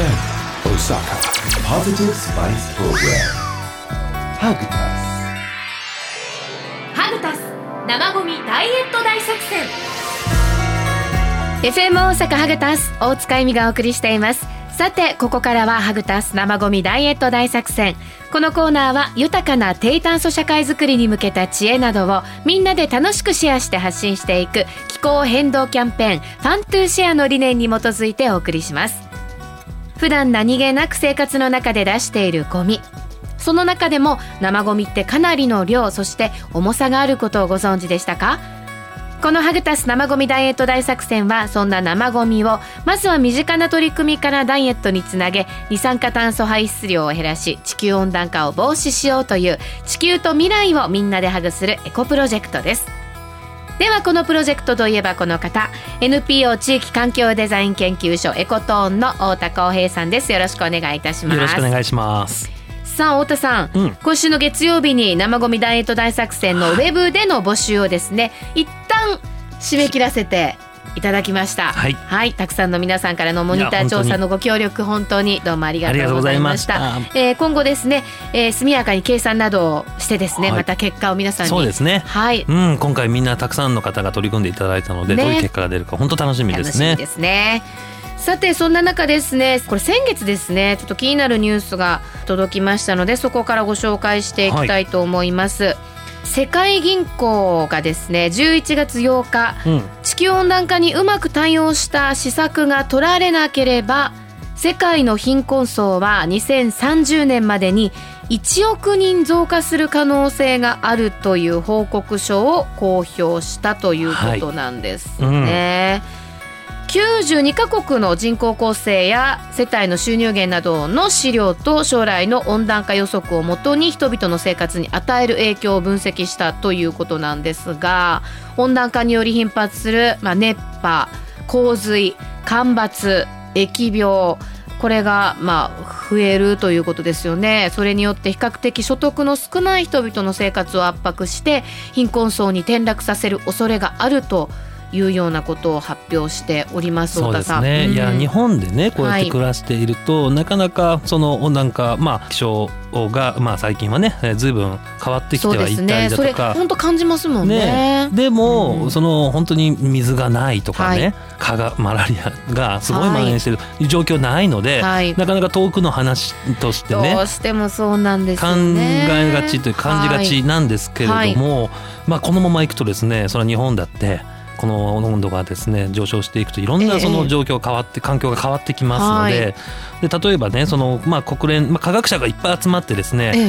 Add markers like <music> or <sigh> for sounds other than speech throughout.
Positive Spice Program. ハグタス. ハグタス生ゴミダイエット大作戦。FM 大阪ハグタス大塚恵美がお送りしています。さてここからはハグタス生ゴミダイエット大作戦。このコーナーは豊かな低炭素社会づくりに向けた知恵などをみんなで楽しくシェアして発信していく気候変動キャンペーン Fun to Share の理念に基づいてお送りします普段何気なく生活の中で出しているゴミ。その中でも生ゴミってかなりの量そして重さがあることをご存知でしたか？このハグタス生ゴミダイエット大作戦はそんな生ゴミをまずは身近な取り組みからダイエットにつなげ二酸化炭素排出量を減らし地球温暖化を防止しようという地球と未来をみんなでハグするエコプロジェクトです。ではこのプロジェクトといえばこの方 NPO 地域環境デザイン研究所エコトーンの太田光平さんです。よろしくお願いいたします。よろしくお願いします。さあ太田さん、うん。今週の月曜日に生ゴミダイエット大作戦のウェブでの募集をですね一旦締め切らせていただきました。はい。たくさんの皆さんからのモニター調査のご協力本当にどうもありがとうございました。えー今後ですね、えー速やかに計算などをしてですね、はい。また結果を皆さんに。そうですね。はい。うん、今回みんなたくさんの方が取り組んでいただいたので、ね。どういう結果が出るか本当楽しみですね。楽しみですね。さてそんな中ですねこれ先月ですねちょっと気になるニュースが届きましたのでそこからご紹介していきたいと思います、世界銀行がですね11月8日うん、地球温暖化にうまく対応した施策が取られなければ世界の貧困層は2030年までに1億人増加する可能性があるという報告書を公表したということなんですね。92カ国の人口構成や世帯の収入源などの資料と将来の温暖化予測をもとに人々の生活に与える影響を分析したということなんですが温暖化により頻発する、まあ、熱波洪水干ばつ疫病これがまあ増えるということですよね。それによって比較的所得の少ない人々の生活を圧迫して貧困層に転落させる恐れがあるというようなことを発表しておりますそう。ですね。いやうん日本でねこうやっはいて暮らしていると、なかなかその温暖化まあ気象がまあ最近はねえー随分変わってきてはいったりだとか。本当感じますもんね。でも、うんその本当に水がないとかね、はい蚊がマラリアがすごい蔓延してる状況ないので、はい。なかなか遠くの話としてねどうしてもそうなんですね。えがちという感じがちなんですけれども、まあこのままいくとですねそれは日本だってこの温度がですね上昇していくといろんええなその状況変わって環境が変わってきますので,、で例えばねそのまあ国連、まあ、科学者がいっぱい集まってですね、え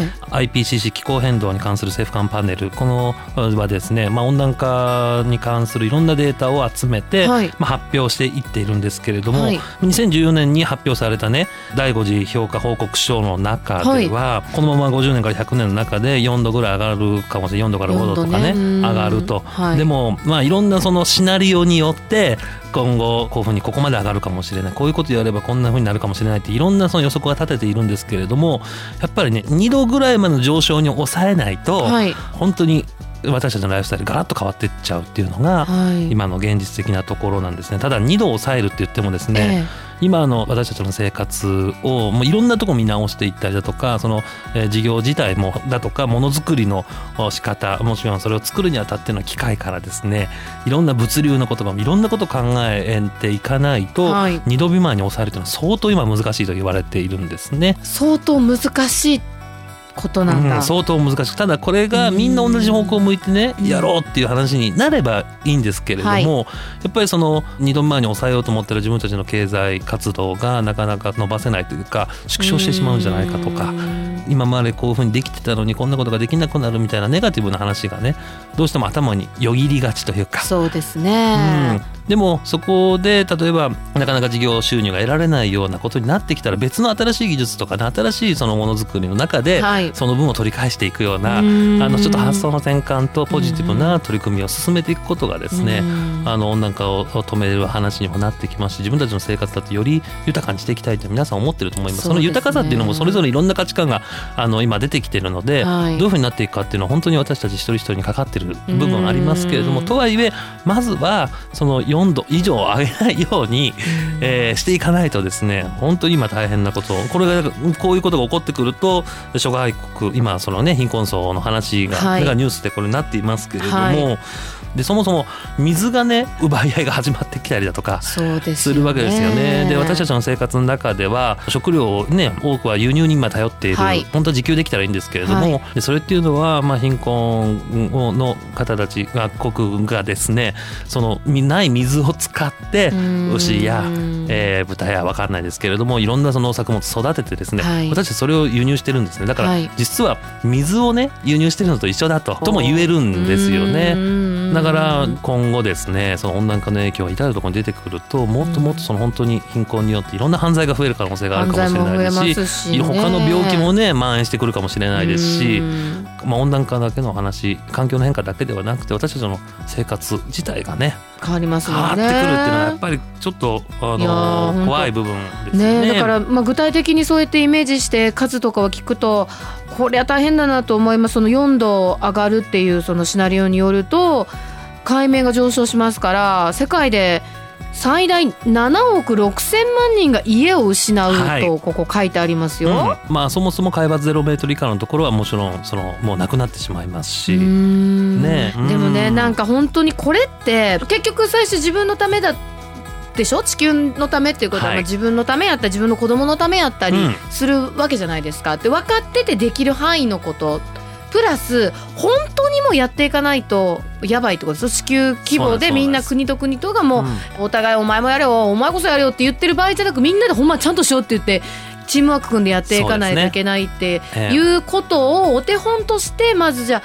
え。IPCC 気候変動に関する政府間パネルこのはですね、まあ、温暖化に関するいろんなデータを集めて、はい。まあ、発表していっているんですけれども、はい。2014年に発表されたね第5次評価報告書の中では、このまま50年から100年の中で4度ぐらい上がるかもしれない。4度から5度とかね4度ねうん上がると、はい。でもまあいろんなそのシナリオによって今後こういうふうにここまで上がるかもしれない。こういうことやればこんなふうになるかもしれないっていろんなその予測が立てているんですけれどもやっぱりね2度ぐらいまでの上昇に抑えないと、はい。本当に私たちのライフスタイルガラッと変わっていっちゃうっていうのが、はい。今の現実的なところなんですねただ2度抑えるって言ってもですね、今の私たちの生活をもういろんなとこ見直していったりだとかその、えー事業自体もだとかものづくりのお仕方もちろんそれを作るにあたっての機械からですねいろんな物流のこともいろんなことを考えていかないと、はい2度未満に抑えるというのは相当今難しいと言われているんですね。相当難しいことなんだ。うん相当難しいただこれがみんな同じ方向を向いてねうん。やろうっていう話になればいいんですけれども、はい。やっぱりその2度前に抑えようと思ってる自分たちの経済活動がなかなか伸ばせないというか縮小してしまうんじゃないかとかうん今までこういうふうにできてたのにこんなことができなくなるみたいなネガティブな話がねどうしても頭によぎりがちというか。そうですうねん。でもそこで例えばなかなか事業収入が得られないようなことになってきたら別の新しい技術とかね新しいそのものづくりの中ではい。その分を取り返していくような、うん。あのちょっと発想の転換とポジティブな取り組みを進めていくことがですね、うん。あの温暖化を止める話にもなってきますし自分たちの生活だってより豊かにしていきたいと皆さん思ってると思います。そ,、の豊かさっていうのもそれぞれいろんな価値観があの今出てきてるので、はい。どういうふうになっていくかっていうのは本当に私たち一人一人にかかってる部分ありますけれどもうん。とはいえまずはその4度以上上げないように、<laughs> えーしていかないとですね本当に今大変なことこれがこういうことが起こってくると諸外国今そのね貧困層の話が,、はい。がニュースでこれなっていますけれども、はいでそもそも水がね奪い合いが始まってきたりだとかするわけですよね。で私たちの生活の中では食料をね多くは輸入に今頼っている、はい。本当は自給できたらいいんですけれども、はい。でそれっていうのはまあ貧困の方たちが国がですねそのない水を使ってうん。牛や、えー豚やわかんないですけれどもいろんなその作物育ててですね、はい。私たちそれを輸入してるんですね。だから、はい。実は水をね輸入してるのと一緒だととも言えるんですよね。ねだから今後ですねその温暖化の影響が至るところに出てくるともっともっとその本当に貧困によっていろんな犯罪が増える可能性があるかもしれないですし他の病気もね蔓延してくるかもしれないですしう、ん。まあ、温暖化だけの話環境の変化だけではなくて私たちの生活自体がね変わりますね。変わってくるっていうのはやっぱりちょっとあの怖い部分ですよね。ねだから、まあ、具体的にそうやってイメージして数とかを聞くとこれは大変だなと思います。その4度上がるっていうそのシナリオによると海面が上昇しますから世界で最大7億6千万人が家を失うはい。とここ書いてありますよ。うん。まあそもそも海抜ゼロメートル以下のところはもちろんそのもうなくなってしまいますし、ねでもね。うん。なんか本当にこれって結局最初自分のためだでしょ？地球のためっていうことは、はい。まあ自分のためやったり自分の子供のためやったりうん。するわけじゃないですか。で分かっててできる範囲のこと。プラス本当やっていかないとやばいってことですよ地球規模でみんな国と国とがもう、お互いお前もやれよお前こそやれよって言ってる場合じゃなくみんなでほんまちゃんとしようって言ってチームワーク組んでやっていかないといけないってええ。いうことをお手本としてまずじゃ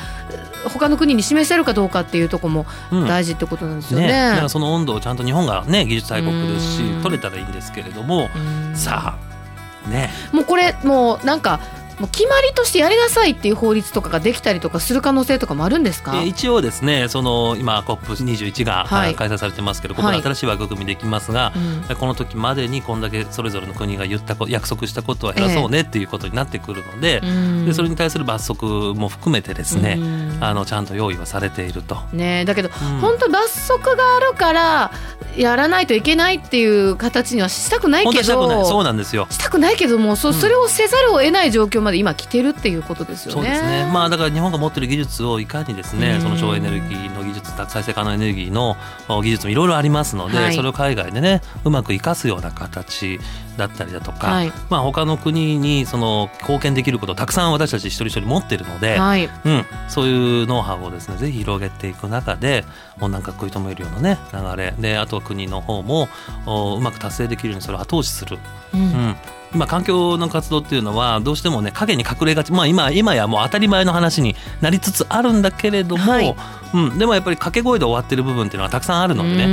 あ他の国に示せるかどうかっていうところもうん。大事ってことなんですよね。ね、だからその温度をちゃんと日本がね技術大国ですしうん。取れたらいいんですけれども。うん。さあね。もうこれもうなんかもう決まりとしてやりなさいっていう法律とかができたりとかする可能性とかもあるんですか、えー一応ですねその今 COP21 が、はい。開催されてますけどここで新しい枠組みできますが、うん。この時までにこんだけそれぞれの国が言ったこ約束したことは減らそうねっていうことになってくるので,、でそれに対する罰則も含めてですね、うん。あのちゃんと用意はされていると。ねだけど、うん。本当罰則があるからやらないといけないっていう形にはしたくないけどはしたくないそうなんですよ。したくないけどもそうんそれをせざるを得ない状況まで今来てるっていうことですよね。そうですね。まあだから日本が持ってる技術をいかにですね、うんその省エネルギーの技術、再生可能エネルギーのお技術もいろいろありますので、はい。それを海外でねうまく活かすような形だったりだとか、はい。まあ他の国にその貢献できることをたくさん私たち一人一人持ってるので、はい。うん、そういうノウハウをですねぜひ広げていく中で温暖化食い止めるようなね流れ。であとは国の方もおうまく達成できるようにそれを後押しする。うん。うん。今環境の活動っていうのはどうしてもね影に隠れがち。まあ今今やもう当たり前の話になりつつあるんだけれども、はい。うん、でもやっぱり掛け声で終わってる部分っていうのはたくさんあるのでね。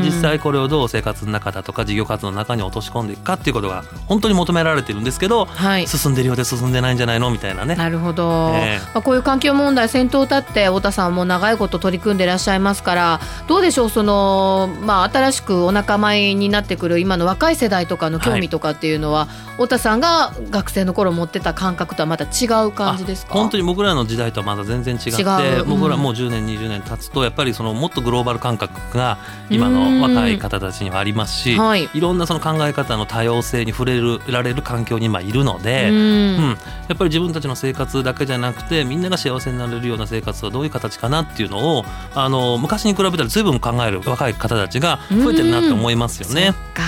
ね実際これをどう生活の中だとか事業活動の中に落とし込んでいくかっていうことが本当に求められてるんですけど、はい。進んでるようで進んでないんじゃないのみたいなね。なるほど、ええ。まあ、こういう環境問題先頭を立って太田さんも長いこと取り組んでいらっしゃいますからどうでしょうその、まあ、新しくお仲間になってくる今の若い世代とかの興味とかっていうのは、太田さんが学生の頃持ってた感覚とはまた違う感じですか？本当に僕らの時代とはまだ全然違って違う。うん。僕らもう10年20年経つとやっぱりそのもっとグローバル感覚が今の若い方たちにはありますし、はい。いろんなその考え方の多様性に触れるられる環境に今いるので、ううん。ん。やっぱり自分たちの生活だけじゃなくてみんなが幸せになれるような生活はどういう形かなっていうのをあの昔に比べたら随分考える若い方たちが増えてるなって思いますよね。か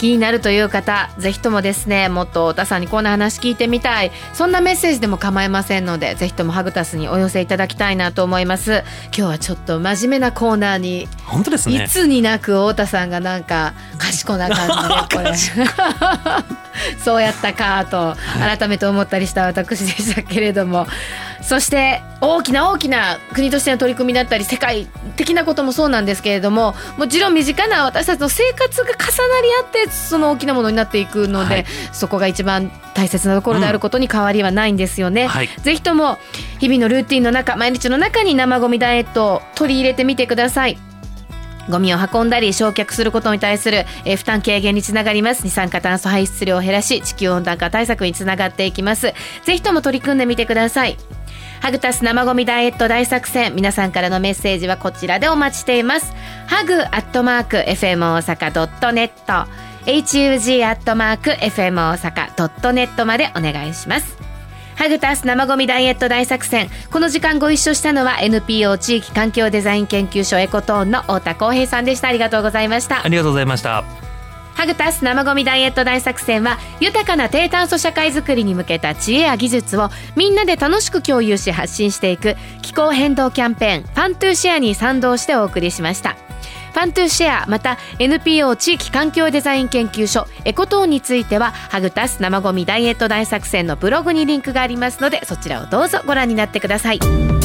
気になるという方ぜひともですねもっと太田さんにこんな話聞いてみたい。そんなメッセージでも構いませんのでぜひともハグタスにお寄せいただきたいなと思います。今日はちょっと真面目なコーナーに本当ですね。いつになく太田さんがなんか賢な感じでこれ。<laughs> <laughs> そうやったかと改めて思ったりした私でしたけれどもそして大きな大きな国としての取り組みだったり世界的なこともそうなんですけれどももちろん身近な私たちの生活が重なり合ってその大きなものになっていくので、はい。そこが一番大切なところであることに変わりはないんですよね。はい。ぜひとも日々のルーティンの中毎日の中に生ゴミダイエットを取り入れてみてください。ゴミを運んだり焼却することに対する、えー、負担軽減につながります。二酸化炭素排出量を減らし地球温暖化対策につながっていきます。ぜひとも取り組んでみてくださいハグタス生ゴミダイエット大作戦。皆さんからのメッセージはこちらでお待ちしています。ハグアットマーク FM 大阪 .net hug アットマーク FM 大阪 .net までお願いします。ハグタス生ゴミダイエット大作戦。この時間ご一緒したのは NPO 地域環境デザイン研究所エコトーンの太田光平さんでした。ありがとうございました。ありがとうございました。ハグタス生ゴミダイエット大作戦は豊かな低炭素社会づくりに向けた知恵や技術をみんなで楽しく共有し発信していく気候変動キャンペーン Fun to Share に賛同してお送りしました。 Fun to Share また NPO 地域環境デザイン研究所エコトーンについてはハグタス生ゴミダイエット大作戦のブログにリンクがありますのでそちらをどうぞご覧になってください。